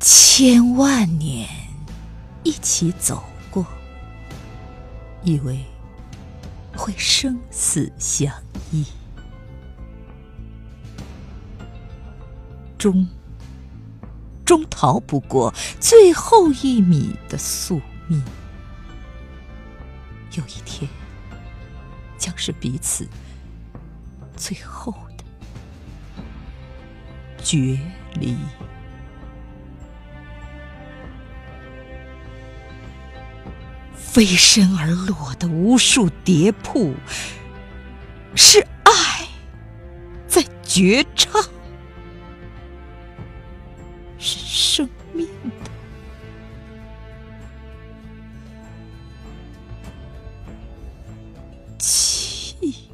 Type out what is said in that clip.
千万年一起走过，以为会生死相依，终终逃不过最后一米的宿命。有一天，将是彼此最后的决离。飞身而落的无数蝶瀑，是爱在绝唱，是生命的气。